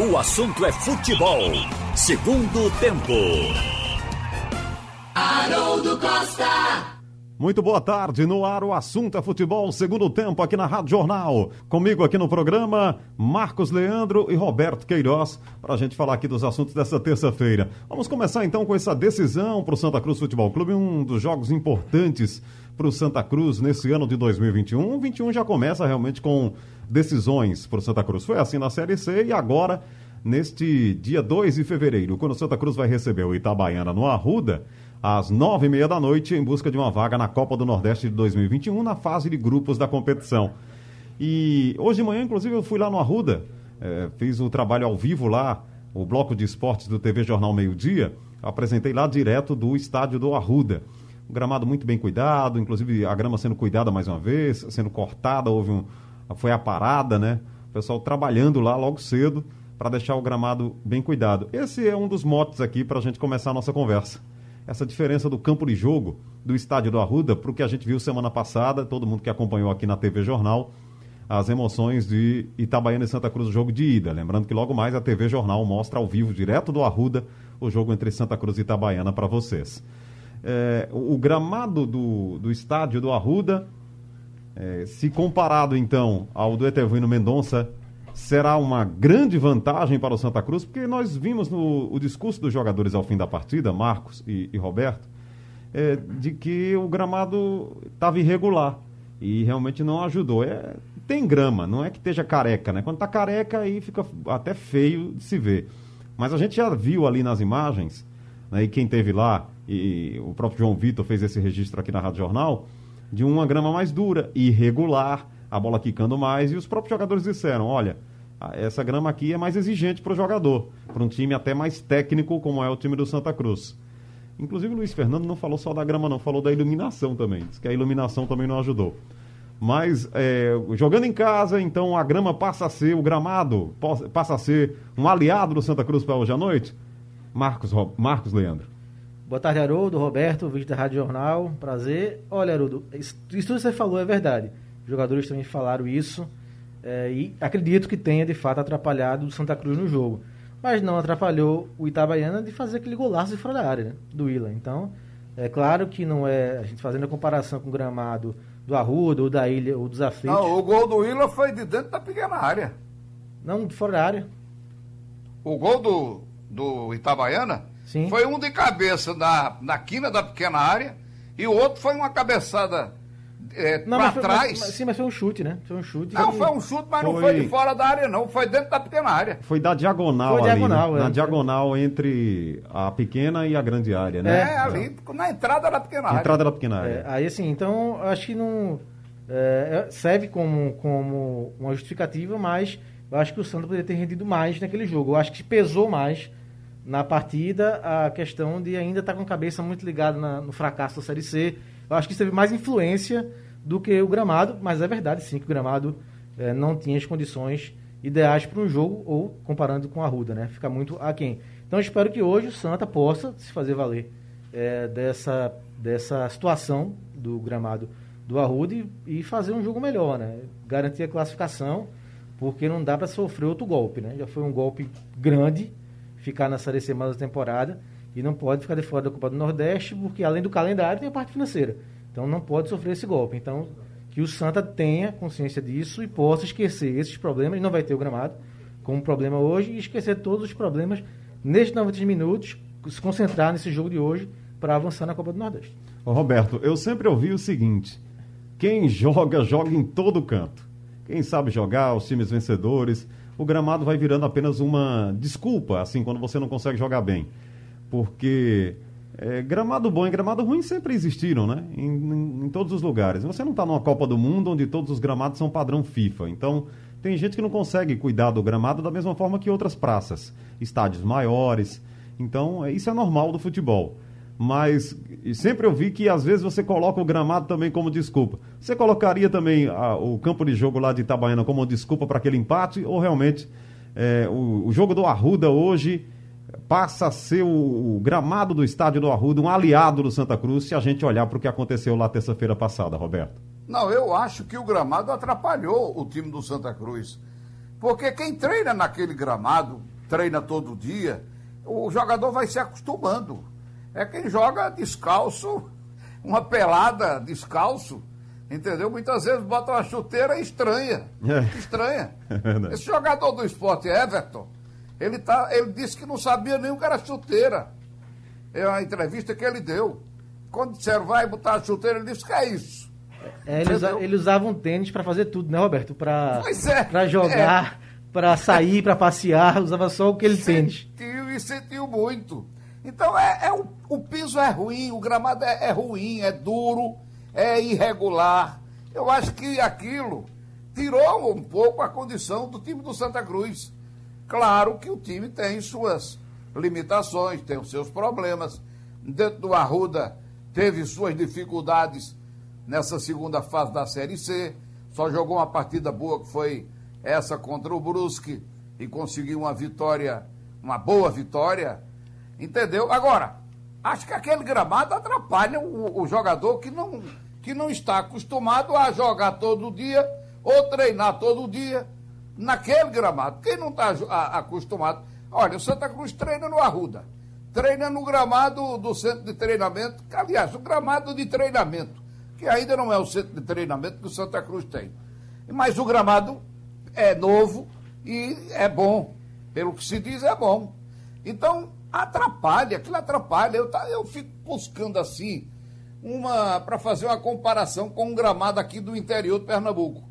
O assunto é futebol. Segundo tempo. Haroldo Costa. Muito boa tarde, no ar o assunto é futebol, segundo tempo aqui na Rádio Jornal. Comigo aqui no programa, Marcos Leandro e Roberto Queiroz, para a gente falar aqui dos assuntos dessa terça-feira. Vamos começar então com essa decisão para o Santa Cruz Futebol Clube, um dos jogos importantes para o Santa Cruz nesse ano de 2021. O 21 já começa realmente com decisões para o Santa Cruz. Foi assim na Série C e agora, neste dia 2 de fevereiro, quando o Santa Cruz vai receber o Itabaiana no Arruda às nove e meia da noite, em busca de uma vaga na Copa do Nordeste de 2021, na fase de grupos da competição. E hoje de manhã, inclusive, eu fui lá no Arruda, é, fiz o trabalho ao vivo lá, o bloco de esportes do TV Jornal Meio Dia, apresentei lá direto do estádio do Arruda. Um gramado muito bem cuidado, inclusive a grama sendo cuidada mais uma vez, sendo cortada, houve um, foi a parada, né? O pessoal trabalhando lá logo cedo para deixar o gramado bem cuidado. Esse é um dos motes aqui para a gente começar a nossa conversa essa diferença do campo de jogo do estádio do Arruda para o que a gente viu semana passada, todo mundo que acompanhou aqui na TV Jornal, as emoções de Itabaiana e Santa Cruz, o jogo de ida. Lembrando que logo mais a TV Jornal mostra ao vivo, direto do Arruda, o jogo entre Santa Cruz e Itabaiana para vocês. É, o, o, gramado do, do estádio do Arruda, é, se comparado então ao do Etervino Mendonça, será uma grande vantagem para o Santa Cruz, porque nós vimos no o discurso dos jogadores ao fim da partida, Marcos e, e Roberto, é, de que o gramado estava irregular e realmente não ajudou. É, tem grama, não é que esteja careca, né? Quando está careca aí fica até feio de se ver. Mas a gente já viu ali nas imagens, né, e quem teve lá, e o próprio João Vitor fez esse registro aqui na Rádio Jornal, de uma grama mais dura, irregular, a bola quicando mais, e os próprios jogadores disseram, olha, essa grama aqui é mais exigente para o jogador, para um time até mais técnico como é o time do Santa Cruz. Inclusive o Luiz Fernando não falou só da grama, não, falou da iluminação também. Diz que a iluminação também não ajudou. Mas é, jogando em casa, então a grama passa a ser, o gramado passa a ser um aliado do Santa Cruz para hoje à noite? Marcos, Marcos Leandro. Boa tarde, Haroldo, Roberto, vídeo da Rádio Jornal, prazer. Olha, Haroldo, isso tudo que você falou é verdade. Os jogadores também falaram isso. É, e acredito que tenha de fato atrapalhado o Santa Cruz no jogo. Mas não atrapalhou o Itabaiana de fazer aquele golaço de fora da área, né, do Ila. Então, é claro que não é. A gente fazendo a comparação com o gramado do Arruda ou da Ilha ou dos Aflitos. Não, o gol do Ila foi de dentro da pequena área. Não, de fora da área. O gol do, do Itabaiana Sim. foi um de cabeça na, na quina da pequena área e o outro foi uma cabeçada é, não, pra trás. Mas, sim, mas foi um chute, né? Foi um chute. Não, foi um chute, mas foi... não foi de fora da área, não. Foi dentro da pequena área. Foi da diagonal foi ali. Diagonal, né? é, Na diagonal entre a pequena e a grande área, né? É, ali, na entrada da pequena área. Entrada da pequena área. É, aí, assim, então, acho que não. É, é, serve como, como uma justificativa, mas eu acho que o Santos poderia ter rendido mais naquele jogo. Eu acho que pesou mais na partida a questão de ainda estar com a cabeça muito ligada na, no fracasso da Série C. Eu acho que isso teve mais influência do que o gramado, mas é verdade sim que o gramado é, não tinha as condições ideais para um jogo, ou comparando com a Ruda, né? Fica muito aquém. Então espero que hoje o Santa possa se fazer valer é, dessa, dessa situação do gramado do Arruda e, e, fazer um jogo melhor, né? Garantir a classificação, porque não dá para sofrer outro golpe, né? Já foi um golpe grande ficar na Série C mais da temporada e não pode ficar de fora da Copa do Nordeste, porque além do calendário tem a parte financeira. Então não pode sofrer esse golpe. Então que o Santa tenha consciência disso e possa esquecer esses problemas, não vai ter o gramado como problema hoje, e esquecer todos os problemas nesses 90 minutos, se concentrar nesse jogo de hoje para avançar na Copa do Nordeste. Ô Roberto, eu sempre ouvi o seguinte: quem joga, joga em todo canto. Quem sabe jogar, os times vencedores, o gramado vai virando apenas uma desculpa, assim, quando você não consegue jogar bem. Porque é, gramado bom e gramado ruim sempre existiram, né? Em, em, em todos os lugares. Você não está numa Copa do Mundo onde todos os gramados são padrão FIFA. Então, tem gente que não consegue cuidar do gramado da mesma forma que outras praças, estádios maiores. Então, é, isso é normal do futebol. Mas sempre eu vi que às vezes você coloca o gramado também como desculpa. Você colocaria também a, o campo de jogo lá de Itabaiana como desculpa para aquele empate? Ou realmente é, o, o jogo do Arruda hoje passa a ser o, o, gramado do estádio do Arruda um aliado do Santa Cruz se a gente olhar para o que aconteceu lá terça-feira passada, Roberto? Não, eu acho que o gramado atrapalhou o time do Santa Cruz. Porque quem treina naquele gramado, treina todo dia, o jogador vai se acostumando. É quem joga descalço, uma pelada descalço, entendeu? Muitas vezes bota uma chuteira estranha. É. Estranha. É Esse jogador do esporte, Everton, ele, tá, ele disse que não sabia nem o que era chuteira. É uma entrevista que ele deu. Quando disseram, vai botar a chuteira, ele disse, que é isso? É, ele, usa, ele, usava um tênis para fazer tudo, né, Roberto? Para é, jogar, é. para sair, para passear, usava só aquele tênis. Sentiu e sentiu muito. Então é, é o, o, piso é ruim, o gramado é, é ruim, é duro, é irregular. Eu acho que aquilo tirou um pouco a condição do time do Santa Cruz. Claro que o time tem suas limitações, tem os seus problemas. Dentro do Arruda teve suas dificuldades nessa segunda fase da Série C. Só jogou uma partida boa que foi essa contra o Brusque e conseguiu uma vitória, uma boa vitória. Entendeu? Agora, acho que aquele gramado atrapalha o, o jogador que não, que não está acostumado a jogar todo dia ou treinar todo dia naquele gramado. Quem não está acostumado. Olha, o Santa Cruz treina no Arruda, treina no gramado do centro de treinamento, que, aliás, o gramado de treinamento, que ainda não é o centro de treinamento que o Santa Cruz tem. Mas o gramado é novo e é bom. Pelo que se diz, é bom. Então, atrapalha, aquilo atrapalha. Eu, tá, eu fico buscando assim, uma para fazer uma comparação com um gramado aqui do interior de Pernambuco.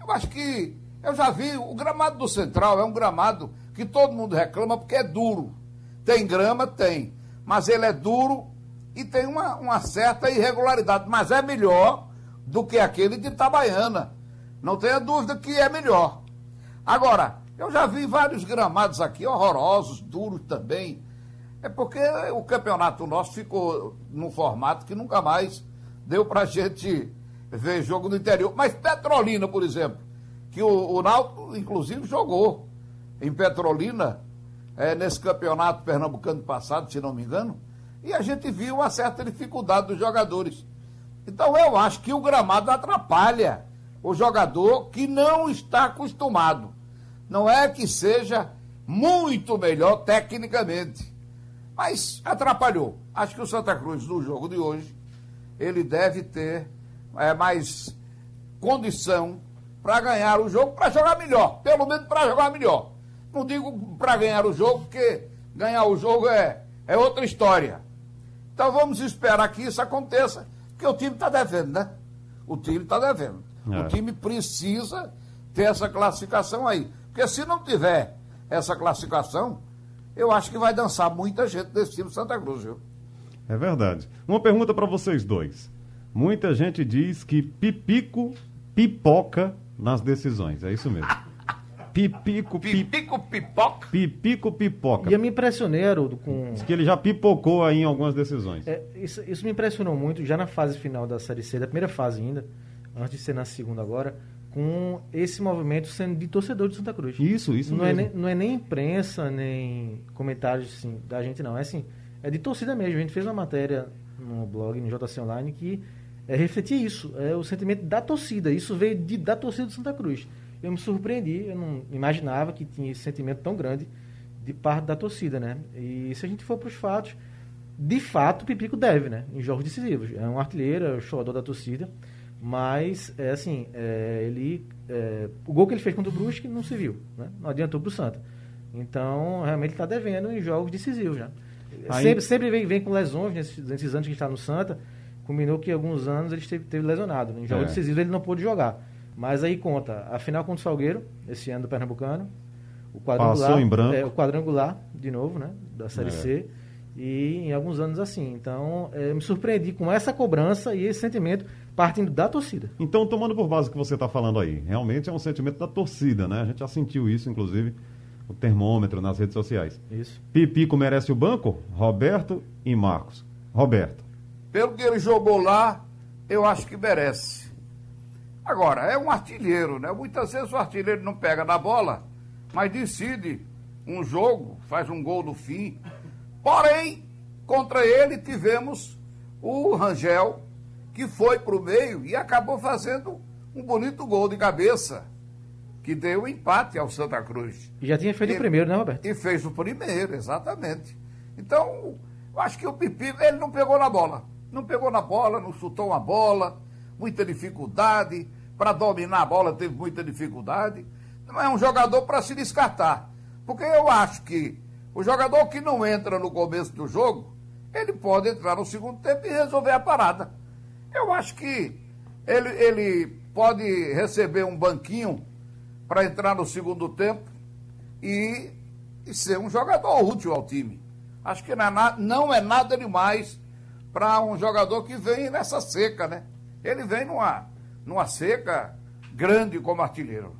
Eu acho que eu já vi, o gramado do Central é um gramado que todo mundo reclama porque é duro. Tem grama? Tem. Mas ele é duro e tem uma, uma certa irregularidade. Mas é melhor do que aquele de Itabaiana. Não tenha dúvida que é melhor. Agora, eu já vi vários gramados aqui, horrorosos, duros também. É porque o campeonato nosso ficou num formato que nunca mais deu pra gente ver jogo no interior. Mas Petrolina, por exemplo, que o, o Náutico, inclusive, jogou em Petrolina, é, nesse campeonato pernambucano passado, se não me engano, e a gente viu uma certa dificuldade dos jogadores. Então eu acho que o gramado atrapalha o jogador que não está acostumado. Não é que seja muito melhor tecnicamente, mas atrapalhou. Acho que o Santa Cruz, no jogo de hoje, ele deve ter é, mais condição para ganhar o jogo, para jogar melhor. Pelo menos para jogar melhor. Não digo para ganhar o jogo, porque ganhar o jogo é, é outra história. Então vamos esperar que isso aconteça, porque o time está devendo, né? O time está devendo. É. O time precisa ter essa classificação aí. Porque se não tiver essa classificação, eu acho que vai dançar muita gente desse time Santa Cruz, viu? É verdade. Uma pergunta para vocês dois. Muita gente diz que Pipico pipoca nas decisões. É isso mesmo. Pipico, pipico, pipoca. Pipico, pipoca. E eu me impressionei, Haroldo, com. Diz que ele já pipocou aí em algumas decisões. É, isso, isso me impressionou muito, já na fase final da Série C, da primeira fase ainda, antes de ser na segunda agora, com esse movimento sendo de torcedor de Santa Cruz. Isso, isso não mesmo. É nem, não é nem imprensa, nem comentários assim, da gente, não. É assim, é de torcida mesmo. A gente fez uma matéria no blog, no JC Online, que é, refletia isso, é o sentimento da torcida. Isso veio de, da torcida do Santa Cruz eu me surpreendi, eu não imaginava que tinha esse sentimento tão grande de parte da torcida, né? E se a gente for para os fatos, de fato o Pipico deve, né? Em jogos decisivos. É um artilheiro, é o jogador da torcida, mas é assim, é, ele é, o gol que ele fez contra o Brusque não se viu, né? Não adiantou para o Santa. Então, realmente está devendo em jogos decisivos, né? Aí... Sempre, sempre vem, vem com lesões nesses, nesses anos que está no Santa. Combinou que alguns anos ele esteve, esteve lesionado. Em jogos é. decisivos ele não pôde jogar. Mas aí conta a final contra o Salgueiro, esse ano do Pernambucano. O quadrangular. É, o quadrangular, de novo, né? Da Série é. C. E em alguns anos assim. Então, é, me surpreendi com essa cobrança e esse sentimento partindo da torcida. Então, tomando por base o que você está falando aí, realmente é um sentimento da torcida, né? A gente já sentiu isso, inclusive, o termômetro nas redes sociais. Isso. Pipico merece o banco? Roberto e Marcos. Roberto. Pelo que ele jogou lá, eu acho que merece. Agora, é um artilheiro, né? Muitas vezes o artilheiro não pega na bola, mas decide um jogo, faz um gol no fim. Porém, contra ele tivemos o Rangel, que foi para o meio e acabou fazendo um bonito gol de cabeça, que deu o empate ao Santa Cruz. E já tinha feito o primeiro, né, Roberto? E fez o primeiro, exatamente. Então, eu acho que o Pipico, ele não pegou na bola. Não pegou na bola, não chutou uma bola, muita dificuldade. Para dominar a bola teve muita dificuldade. Não é um jogador para se descartar. Porque eu acho que o jogador que não entra no começo do jogo, ele pode entrar no segundo tempo e resolver a parada. Eu acho que ele, ele pode receber um banquinho para entrar no segundo tempo e, e, ser um jogador útil ao time. Acho que não é, na, não é nada demais para um jogador que vem nessa seca, né? Ele vem numa, numa seca grande como artilheiro.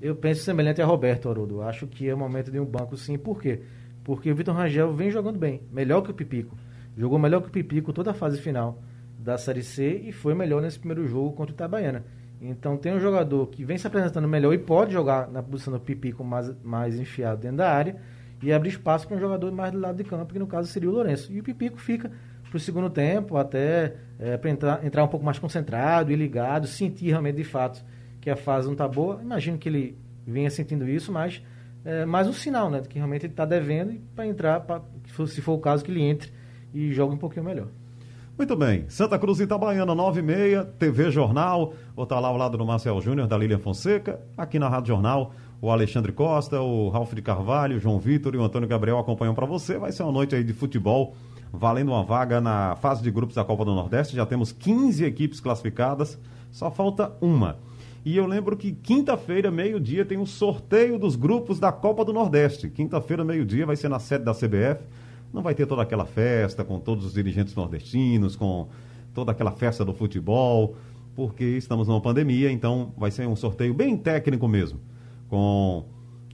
Eu penso semelhante a Roberto Arudo. Acho que é o momento de um banco sim. Por quê? Porque o Vitor Rangel vem jogando bem, melhor que o Pipico. Jogou melhor que o Pipico toda a fase final da Série C e foi melhor nesse primeiro jogo contra o Itabaiana. Então tem um jogador que vem se apresentando melhor e pode jogar na posição do Pipico mais, mais enfiado dentro da área e abrir espaço para um jogador mais do lado de campo, que no caso seria o Lourenço. E o Pipico fica para o segundo tempo, até é, para entrar, entrar um pouco mais concentrado e ligado, sentir realmente de fato que a fase não está boa. Imagino que ele vinha sentindo isso, mas é mais um sinal, né? De que realmente ele está devendo para entrar, pra, se for o caso, que ele entre e jogue um pouquinho melhor. Muito bem. Santa Cruz Itabaiana, 9 e meia, TV Jornal. Vou estar lá ao lado do Marcel Júnior, da Lilian Fonseca. Aqui na Rádio Jornal, o Alexandre Costa, o Ralf de Carvalho, o João Vitor e o Antônio Gabriel acompanham para você. Vai ser uma noite aí de futebol, valendo uma vaga na fase de grupos da Copa do Nordeste. Já temos 15 equipes classificadas, só falta uma. E eu lembro que quinta-feira, meio-dia, tem o um sorteio dos grupos da Copa do Nordeste. Quinta-feira, meio-dia, vai ser na sede da CBF não vai ter toda aquela festa com todos os dirigentes nordestinos, com toda aquela festa do futebol, porque estamos numa pandemia, então vai ser um sorteio bem técnico mesmo, com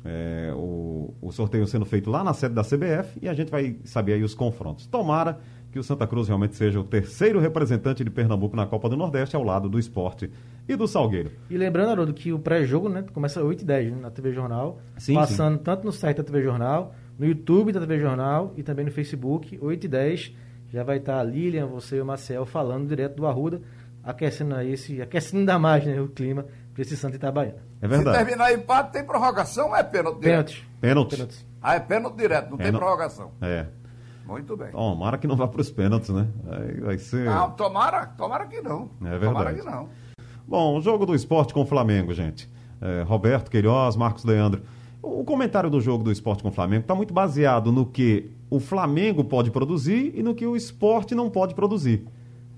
é, o, o, sorteio sendo feito lá na sede da CBF e a gente vai saber aí os confrontos. Tomara que o Santa Cruz realmente seja o terceiro representante de Pernambuco na Copa do Nordeste, ao lado do esporte e do Salgueiro. E lembrando, Haroldo, que o pré-jogo né, começa às 8h10 né, na TV Jornal, sim, passando sim. tanto no site da TV Jornal no YouTube da TV Jornal e também no Facebook, 8 e 10. Já vai estar a Lilian, você e o Marcel falando direto do Arruda, aquecendo aí esse, aquecendo ainda mais né, o clima para esse Santa Itabaiana. É verdade. Se terminar empate, tem prorrogação ou é pênalti direto? Pênalti. Pênalti. Ah, é pênalti direto, não pênalti. tem prorrogação. É. Muito bem. Tomara que não vá para os pênaltis, né? Aí vai ser. Não, tomara, tomara que não. É verdade. Tomara que não. Bom, o jogo do esporte com o Flamengo, gente. É, Roberto Queiroz, Marcos Leandro. O comentário do jogo do esporte com o Flamengo está muito baseado no que o Flamengo pode produzir e no que o esporte não pode produzir.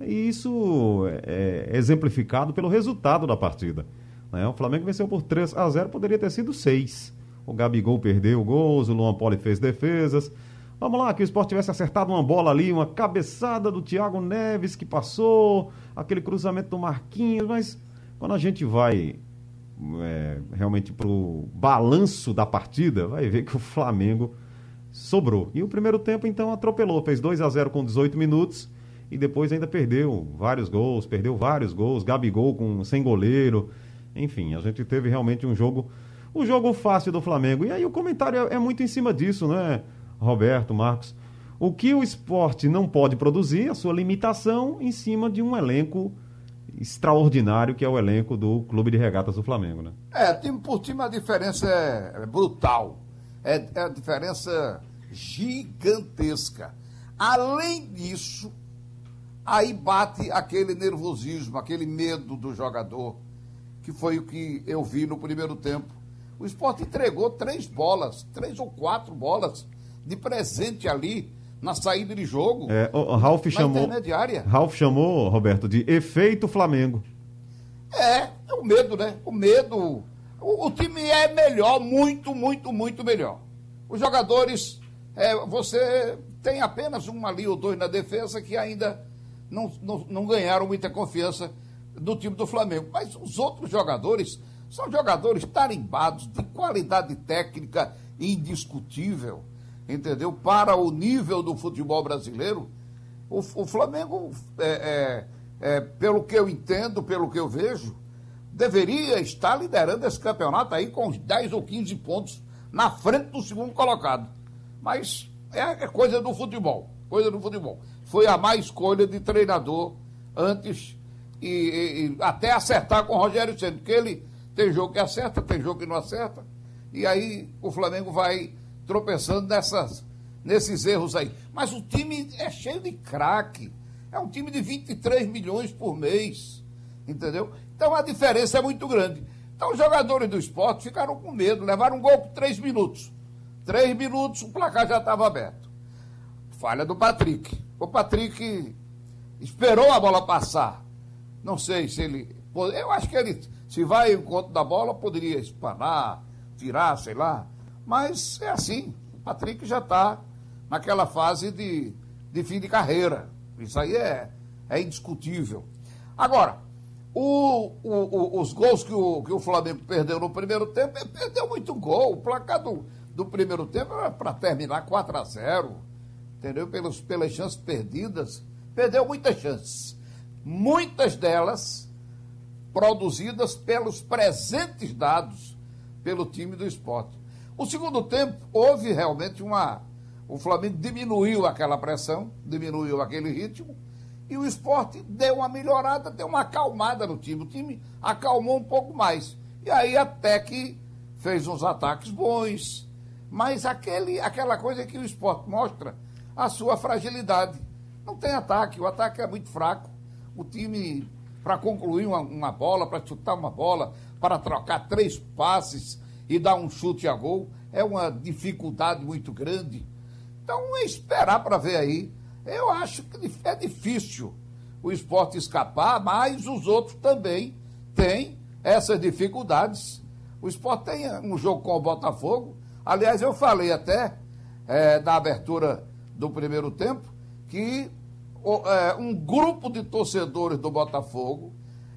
E isso é, é exemplificado pelo resultado da partida. Né? O Flamengo venceu por 3 a 0, poderia ter sido 6. O Gabigol perdeu gols, o Luan Poli fez defesas. Vamos lá, que o esporte tivesse acertado uma bola ali, uma cabeçada do Thiago Neves que passou, aquele cruzamento do Marquinhos, mas quando a gente vai é, realmente para o balanço da partida, vai ver que o Flamengo sobrou. E o primeiro tempo, então, atropelou. Fez 2 a 0 com 18 minutos e depois ainda perdeu vários gols, perdeu vários gols, Gabigol com sem goleiro. Enfim, a gente teve realmente um jogo, um jogo fácil do Flamengo. E aí o comentário é, é muito em cima disso, né, Roberto, Marcos? O que o esporte não pode produzir, a sua limitação em cima de um elenco extraordinário que é o elenco do Clube de Regatas do Flamengo, né? É, time por time a diferença é, é brutal. É, é a diferença gigantesca. Além disso, aí bate aquele nervosismo, aquele medo do jogador, que foi o que eu vi no primeiro tempo. O esporte entregou três bolas, três ou quatro bolas de presente ali na saída de jogo. É, o, Ralf chamou. Ralf chamou, Roberto, de efeito Flamengo. É, é o medo, né? O medo. O, o time é melhor, muito, muito, muito melhor. Os jogadores, é, você tem apenas um ali ou dois na defesa que ainda não, não, não ganharam muita confiança do time do Flamengo. Mas os outros jogadores são jogadores tarimbados, de qualidade técnica indiscutível entendeu? Para o nível do futebol brasileiro, o, o Flamengo, é, é, é, pelo que eu entendo, pelo que eu vejo, deveria estar liderando esse campeonato aí com uns 10 ou 15 pontos na frente do segundo colocado. Mas é, é coisa do futebol, coisa do futebol. Foi a má escolha de treinador antes e, e, e até acertar com o Rogério Senna, porque ele Tem jogo que acerta, tem jogo que não acerta. E aí o Flamengo vai tropeçando nessas, nesses erros aí. Mas o time é cheio de craque. É um time de 23 milhões por mês. Entendeu? Então a diferença é muito grande. Então os jogadores do esporte ficaram com medo, levaram um gol por três minutos. Três minutos, o placar já estava aberto. Falha do Patrick. O Patrick esperou a bola passar. Não sei se ele. Eu acho que ele, se vai em conta da bola, poderia espanar, tirar, sei lá. Mas é assim. Patrick já está naquela fase de, de fim de carreira. Isso aí é, é indiscutível. Agora, o, o, o, os gols que o, que o Flamengo perdeu no primeiro tempo, perdeu muito gol. O placar do, do primeiro tempo era para terminar 4 a 0 entendeu? Pelos, pelas chances perdidas. Perdeu muitas chances. Muitas delas produzidas pelos presentes dados pelo time do esporte. O segundo tempo, houve realmente uma. O Flamengo diminuiu aquela pressão, diminuiu aquele ritmo e o esporte deu uma melhorada, deu uma acalmada no time. O time acalmou um pouco mais. E aí até que fez uns ataques bons. Mas aquele, aquela coisa que o esporte mostra a sua fragilidade. Não tem ataque, o ataque é muito fraco. O time, para concluir uma, uma bola, para chutar uma bola, para trocar três passes e dar um chute a gol, é uma dificuldade muito grande. Então, é esperar para ver aí eu acho que é difícil o esporte escapar, mas os outros também têm essas dificuldades. O esporte tem um jogo com o Botafogo. Aliás, eu falei até é, na abertura do primeiro tempo que é, um grupo de torcedores do Botafogo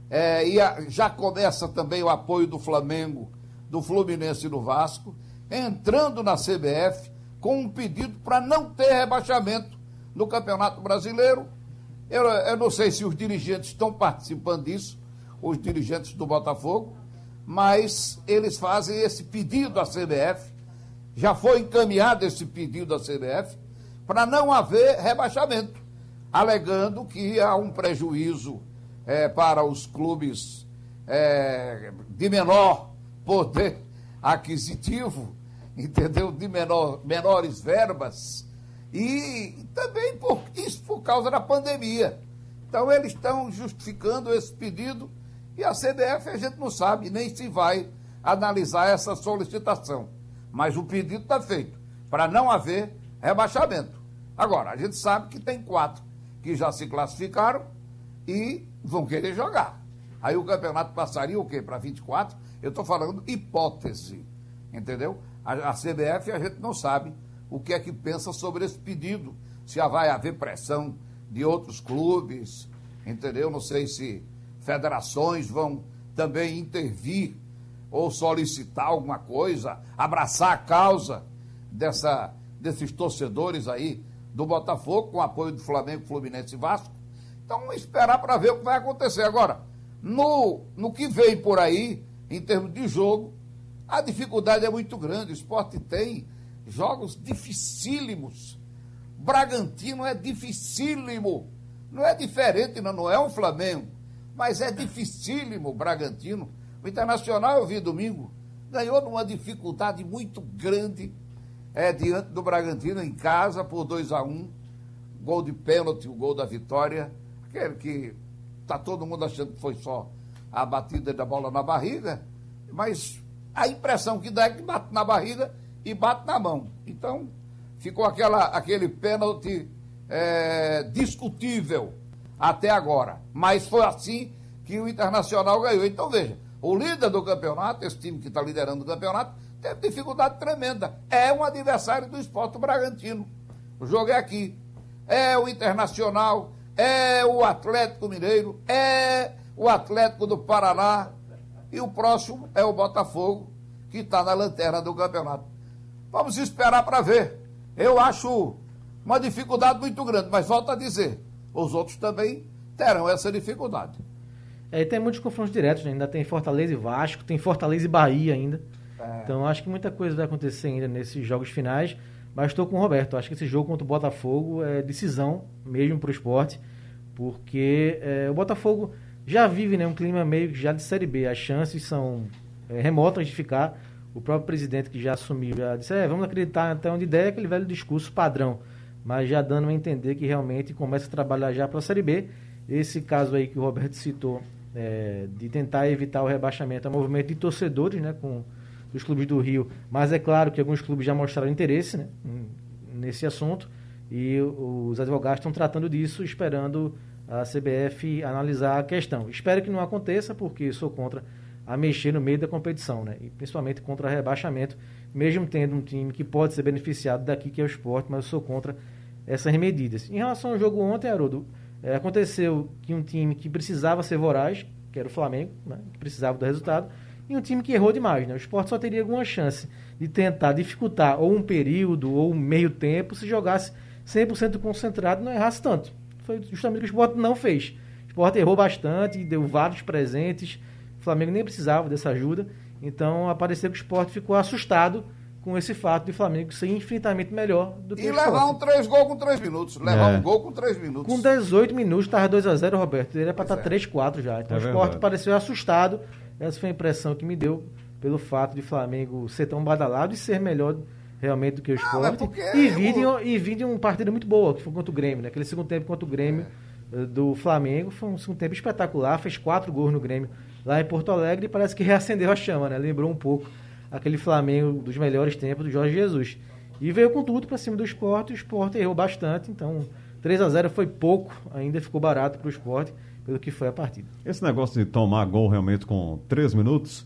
é, e a, já começa também o apoio do Flamengo, do Fluminense e do Vasco, entrando na CBF com um pedido para não ter rebaixamento no Campeonato Brasileiro. Eu, eu não sei se os dirigentes estão participando disso, os dirigentes do Botafogo, mas eles fazem esse pedido à CBF. Já foi encaminhado esse pedido à CBF para não haver rebaixamento, alegando que há um prejuízo é, para os clubes é, de menor poder aquisitivo, entendeu? De menor, menores verbas e também por isso por causa da pandemia. Então eles estão justificando esse pedido e a CBF a gente não sabe nem se vai analisar essa solicitação. Mas o pedido está feito para não haver rebaixamento. Agora, a gente sabe que tem quatro que já se classificaram e vão querer jogar. Aí o campeonato passaria o quê? Para 24? Eu estou falando hipótese. Entendeu? A, a CBF a gente não sabe o que é que pensa sobre esse pedido. Se vai haver pressão de outros clubes, entendeu? Não sei se federações vão também intervir ou solicitar alguma coisa, abraçar a causa dessa, desses torcedores aí do Botafogo, com apoio do Flamengo, Fluminense e Vasco. Então, esperar para ver o que vai acontecer. Agora, no, no que vem por aí, em termos de jogo, a dificuldade é muito grande. O esporte tem jogos dificílimos. Bragantino é dificílimo. Não é diferente, não, não é um Flamengo, mas é dificílimo o Bragantino. O Internacional, eu vi domingo, ganhou numa dificuldade muito grande é, diante do Bragantino em casa por 2 a 1 um, Gol de pênalti, o gol da vitória. Aquele que está todo mundo achando que foi só a batida da bola na barriga, mas a impressão que dá é que bate na barriga e bate na mão. Então, ficou aquela, aquele pênalti é, discutível até agora. Mas foi assim que o Internacional ganhou. Então, veja, o líder do campeonato, esse time que está liderando o campeonato, teve dificuldade tremenda. É um adversário do esporte Bragantino. O jogo é aqui. É o Internacional, é o Atlético Mineiro, é o Atlético do Paraná. E o próximo é o Botafogo, que está na lanterna do campeonato. Vamos esperar para ver. Eu acho uma dificuldade muito grande, mas volto a dizer, os outros também terão essa dificuldade. É, tem muitos confrontos diretos, né? ainda tem Fortaleza e Vasco, tem Fortaleza e Bahia ainda. É. Então acho que muita coisa vai acontecer ainda nesses jogos finais. Mas estou com o Roberto. Acho que esse jogo contra o Botafogo é decisão mesmo para o esporte, porque é, o Botafogo já vive né, um clima meio já de Série B. As chances são é, remota de ficar. O próprio presidente que já assumiu já disse, é, vamos acreditar até onde der aquele velho discurso padrão, mas já dando a entender que realmente começa a trabalhar já para a Série B. Esse caso aí que o Roberto citou, é, de tentar evitar o rebaixamento, é movimento de torcedores, né, com os clubes do Rio, mas é claro que alguns clubes já mostraram interesse né, nesse assunto e os advogados estão tratando disso, esperando a CBF analisar a questão. Espero que não aconteça, porque sou contra a mexer no meio da competição, né? E principalmente contra rebaixamento, mesmo tendo um time que pode ser beneficiado daqui, que é o esporte, mas eu sou contra essas medidas. Em relação ao jogo ontem, Haroldo, é, aconteceu que um time que precisava ser voraz, que era o Flamengo, né? que precisava do resultado, e um time que errou demais. Né? O esporte só teria alguma chance de tentar dificultar ou um período ou um meio tempo se jogasse 100% concentrado e não errasse tanto. Foi justamente o que o esporte não fez. O esporte errou bastante, deu vários presentes. O Flamengo nem precisava dessa ajuda. Então, apareceu que o esporte ficou assustado com esse fato de Flamengo ser infinitamente melhor do que e o levar esporte. um três gols com três minutos. Levar É. um gol com três minutos. Com 18 minutos, estava 2x0, Roberto. Ele era para estar é. 3x4 já. Então É o esporte verdade. pareceu assustado. Essa foi a impressão que me deu pelo fato de Flamengo ser tão badalado e ser melhor realmente do que o mas esporte. porque e, vir de, o- e vir de uma partida muito boa, que foi contra o Grêmio. Né? Aquele segundo tempo contra o Grêmio É. eh, do Flamengo foi um segundo tempo espetacular. Fez quatro gols no Grêmio lá em Porto Alegre e parece que reacendeu a chama. Né? Lembrou um pouco aquele Flamengo dos melhores tempos do Jorge Jesus. E veio com tudo para cima do esporte. O esporte errou bastante, então 3 a 0 foi pouco, ainda ficou barato para o esporte, pelo que foi a partida. Esse negócio de tomar gol realmente com três minutos,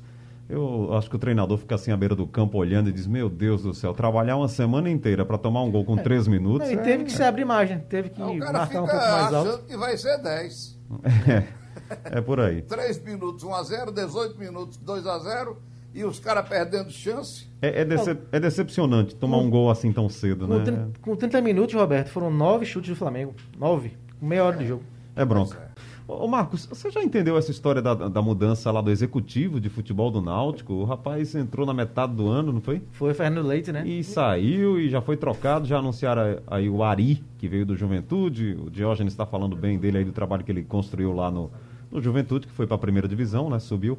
eu acho que o treinador fica assim à beira do campo olhando e diz: Meu Deus do céu, trabalhar uma semana inteira para tomar um gol com três minutos. Não, e é- teve que se abrir margem, teve que Aí o cara marcar fica um pouco mais alto. achando que vai ser 10. É, é por aí. 3 minutos 1 a 0 18 minutos 2 a 0 e os caras perdendo chance. É, é decep- é decepcionante tomar um gol assim tão cedo, Com, né? com 30 minutos, Roberto, foram nove chutes do Flamengo. Nove. Com meia hora de jogo. É bronca. É. Ô, Marcos, você já entendeu essa história da, da mudança lá do executivo de futebol do Náutico? O rapaz entrou na metade do ano, não foi? Foi Fernando Leite, né? E saiu e já foi trocado, já anunciaram aí o Ari, que veio do Juventude. O Diógenes está falando bem dele aí, do trabalho que ele construiu lá no, no Juventude, que foi para a primeira divisão, né? Subiu.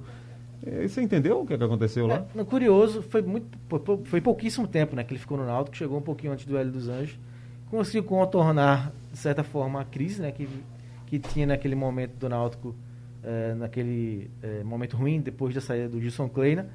E você entendeu o que, que aconteceu lá? É, curioso, foi, muito, foi pouquíssimo tempo né, que ele ficou no Náutico, chegou um pouquinho antes do Hélio dos Anjos. Conseguiu contornar, de certa forma, a crise né, que, que tinha naquele momento do Náutico, eh, naquele eh, momento ruim, depois da saída do Gilson Kleina.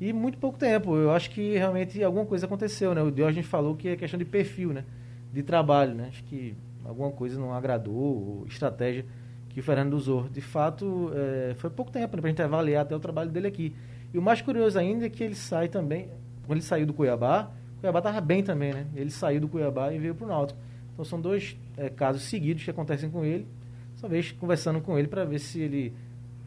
E muito pouco tempo. Eu acho que realmente alguma coisa aconteceu. Né? O Diógenes falou que é questão de perfil, né? de trabalho. Né? Acho que alguma coisa não agradou, ou estratégia que o Fernando usou. De fato, eh, foi pouco tempo né, para a gente avaliar até o trabalho dele aqui. E o mais curioso ainda é que ele sai também, quando ele saiu do Cuiabá, o Cuiabá estava bem também, né? Ele saiu do Cuiabá e veio para o Náutico. Então são dois eh, casos seguidos que acontecem com ele. Talvez conversando com ele para ver se ele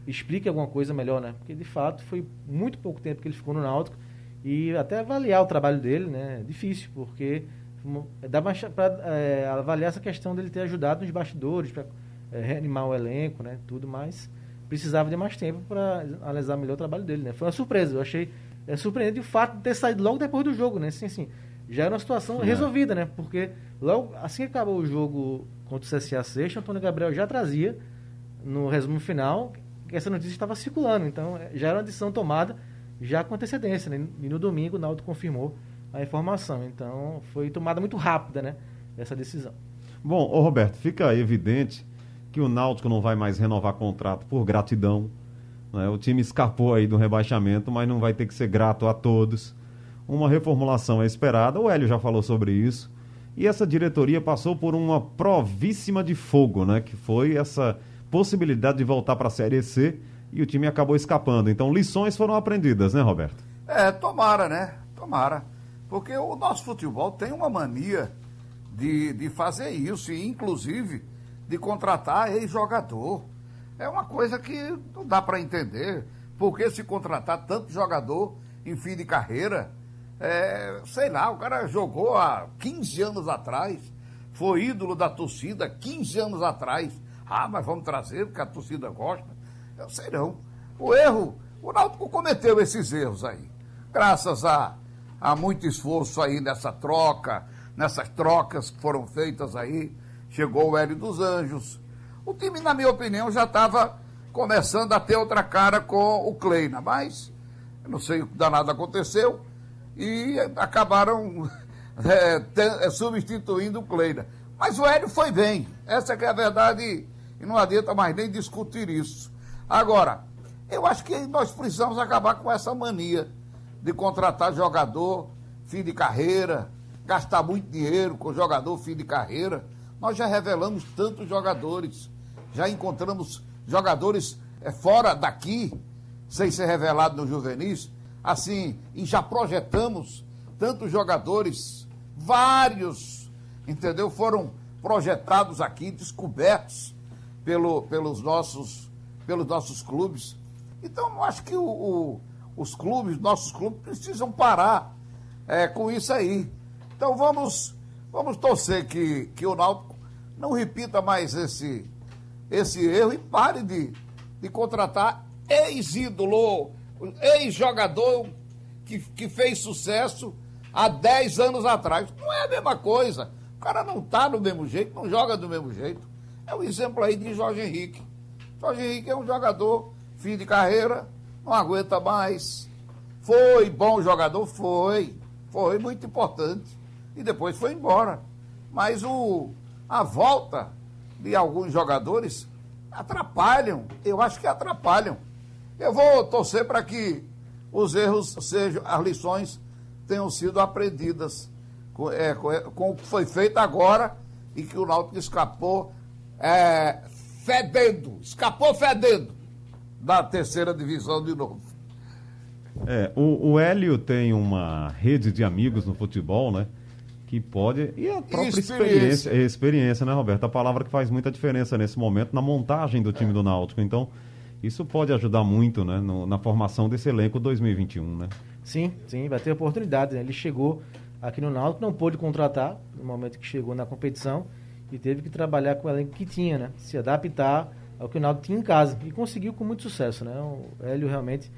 explica alguma coisa melhor, né? Porque de fato foi muito pouco tempo que ele ficou no Náutico e até avaliar o trabalho dele, né? É difícil, porque mo- dá mais para avaliar essa questão dele ter ajudado nos bastidores para reanimar o elenco, né? Tudo mais precisava de mais tempo para analisar melhor o trabalho dele, né? Foi uma surpresa, eu achei é, surpreendente o fato de ter saído logo depois do jogo, né? Assim, assim, já era uma situação É. resolvida, né? Porque logo assim que acabou o jogo contra o CSA Sexta, Antônio Gabriel já trazia no resumo final que essa notícia estava circulando, então eh, já era uma decisão tomada já com antecedência, né? E no domingo o Naldo confirmou a informação, então foi tomada muito rápida, né? Essa decisão. Bom, Roberto, fica evidente que o Náutico não vai mais renovar contrato por gratidão. né? O time escapou aí do rebaixamento, mas não vai ter que ser grato a todos. Uma reformulação é esperada, o Hélio já falou sobre isso. E essa diretoria passou por uma províssima de fogo, né? Que foi essa possibilidade de voltar para a Série C e o time acabou escapando. Então, lições foram aprendidas, né, Roberto? É, tomara, né? Tomara. Porque o nosso futebol tem uma mania de, de fazer isso, e inclusive de contratar ex-jogador. É uma coisa que não dá para entender. Por que se contratar tanto jogador em fim de carreira? É, sei lá, o cara jogou há 15 anos atrás, foi ídolo da torcida 15 anos atrás. Ah, mas vamos trazer porque a torcida gosta. Eu sei não. O erro, o Náutico cometeu esses erros aí. Graças a, a muito esforço aí nessa troca, nessas trocas que foram feitas aí, chegou o Hélio dos Anjos. O time, na minha opinião, já estava começando a ter outra cara com o Kleina, mas não sei o que danado aconteceu, e acabaram é, é, substituindo o Kleina. Mas o Hélio foi bem, essa é a verdade, e não adianta mais nem discutir isso. Agora, eu acho que nós precisamos acabar com essa mania de contratar jogador fim de carreira, gastar muito dinheiro com jogador fim de carreira. Nós já revelamos tantos jogadores, já encontramos jogadores é, fora daqui, sem ser revelado no juvenis, assim, e já projetamos tantos jogadores, vários, entendeu? Foram projetados aqui, descobertos pelo, pelos, nossos, pelos nossos clubes. Então, eu acho que o, o, os clubes, nossos clubes, precisam parar é, com isso aí. Então vamos, vamos torcer que, que o Náutico não repita mais esse, esse erro e pare de, de contratar ex-ídolo, ex-jogador que, que fez sucesso há 10 anos atrás. Não é a mesma coisa. O cara não está do mesmo jeito, não joga do mesmo jeito. É um exemplo aí de Jorge Henrique. Jorge Henrique é um jogador, fim de carreira, não aguenta mais. Foi bom jogador? Foi. Foi muito importante. E depois foi embora. Mas o, a volta de alguns jogadores atrapalham. Eu acho que atrapalham. Eu vou torcer para que os erros sejam, as lições tenham sido aprendidas com, é, com, com o que foi feito agora e que o Náutico escapou é, fedendo, escapou fedendo da terceira divisão de novo. É, o, o Hélio tem uma rede de amigos no futebol, né? Que pode. E a própria experiência. Experiência, experiência, né, Roberto? A palavra que faz muita diferença nesse momento na montagem do time é. do Náutico. Então, isso pode ajudar muito, né? No, na formação desse elenco 2021, né? Sim, sim, vai ter oportunidade. Né? Ele chegou aqui no Náutico, não pôde contratar no momento que chegou na competição e teve que trabalhar com o elenco que tinha, né? Se adaptar ao que o Náutico tinha em casa. E conseguiu com muito sucesso, né? O Hélio realmente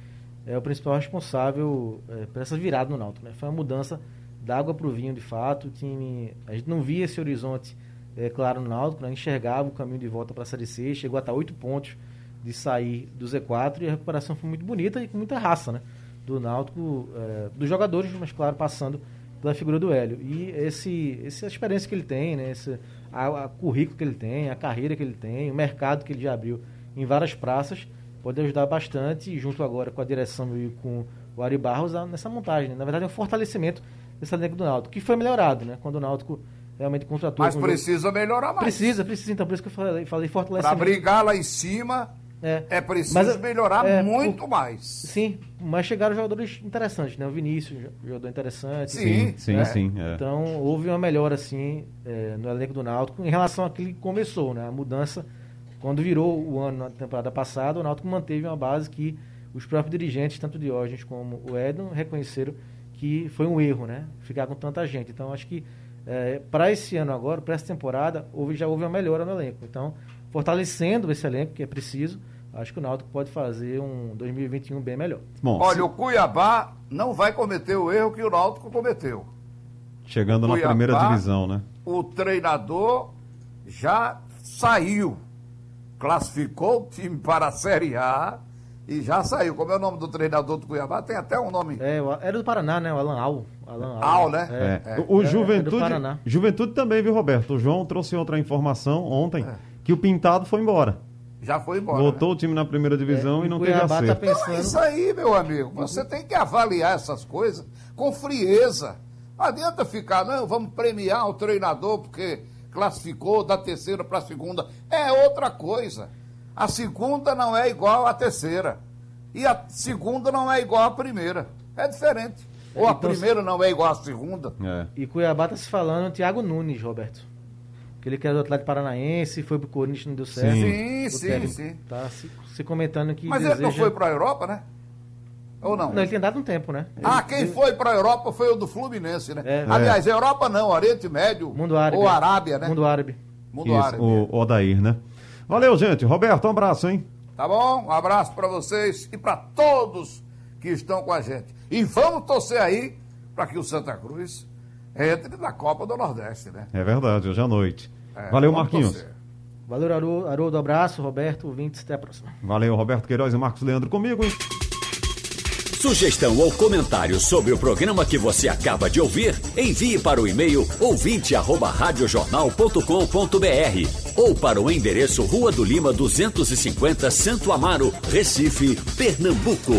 é o principal responsável é, por essa virada no Náutico. Né? Foi uma mudança da água para o vinho, de fato. O time, a gente não via esse horizonte é, claro no Náutico, né? enxergava o caminho de volta para a Série C, chegou a estar oito pontos de sair do Z4 e a recuperação foi muito bonita e com muita raça né? do Náutico, é, dos jogadores, mas claro, passando pela figura do Hélio. E esse, essa experiência que ele tem, né? esse, a, a currículo que ele tem, a carreira que ele tem, o mercado que ele já abriu em várias praças, pode ajudar bastante, junto agora com a direção e com o Ari Barros, nessa montagem. Né? Na verdade, é um fortalecimento desse elenco do Náutico, que foi melhorado, né? Quando o Náutico realmente contratou. Mas precisa jogo. melhorar mais. Precisa, precisa. Então, por isso que eu falei, falei fortalecimento. Para brigar lá em cima, é, é preciso mas, melhorar é, muito o, mais. Sim, mas chegaram jogadores interessantes, né? O Vinícius, jogador interessante. Sim, sim, né? sim. É. Então, houve uma melhora, assim, é, no elenco do Náutico em relação àquele que começou, né? A mudança quando virou o ano na temporada passada, o Náutico manteve uma base que os próprios dirigentes, tanto Diógenes como o Edson, reconheceram que foi um erro, né? Ficar com tanta gente. Então, acho que é, para esse ano agora, para essa temporada, houve, já houve uma melhora no elenco. Então, fortalecendo esse elenco, que é preciso, acho que o Náutico pode fazer um 2021 bem melhor. Bom, Olha, se... o Cuiabá não vai cometer o erro que o Náutico cometeu. Chegando Cuiabá, na primeira divisão, né? O treinador já saiu classificou o time para a Série A e já saiu. Como é o nome do treinador do Cuiabá? Tem até um nome. É, era do Paraná, né? O Alan Al. Alan Al, Al né? É. É. O, o é, Juventude, Juventude também, viu, Roberto? O João trouxe outra informação ontem, é. que o Pintado foi embora. Já foi embora. Voltou né? o time na primeira divisão é, e não teve acerto. Tá pensando... Então é isso aí, meu amigo. Você tem que avaliar essas coisas com frieza. Não adianta ficar, não, vamos premiar o treinador porque classificou da terceira para a segunda. É outra coisa. A segunda não é igual à terceira. E a segunda não é igual à primeira. É diferente. Ou a então, primeira não é igual à segunda. É. E Cuiabá está se falando Thiago Nunes, Roberto. Que ele quer do Atlético Paranaense, foi pro Corinthians, não deu certo. Sim, sim, sim. Tá se, se, comentando que. Mas deseja... ele não foi para a Europa, né? Ou não? Não, ele tem dado um tempo, né? Ele, ah, quem ele... foi para a Europa foi o do Fluminense, né? É, Aliás, é. Europa não, Oriente Médio. Mundo Árabe. Ou Arábia, né? Mundo Árabe. Mundo Isso, Árabe. O Odair, né? Valeu, gente. Roberto, um abraço, hein? Tá bom? Um abraço para vocês e para todos que estão com a gente. E vamos torcer aí para que o Santa Cruz entre na Copa do Nordeste, né? É verdade, hoje à noite. É, Valeu, Marquinhos. Você. Valeu, Haroldo. Abraço, Roberto. Vinte, até a próxima. Valeu, Roberto Queiroz e Marcos Leandro comigo. Hein? Sugestão ou comentário sobre o programa que você acaba de ouvir, envie para o e-mail ouvinte@radiojornal.com.br ou para o endereço Rua do Lima 250, Santo Amaro, Recife, Pernambuco.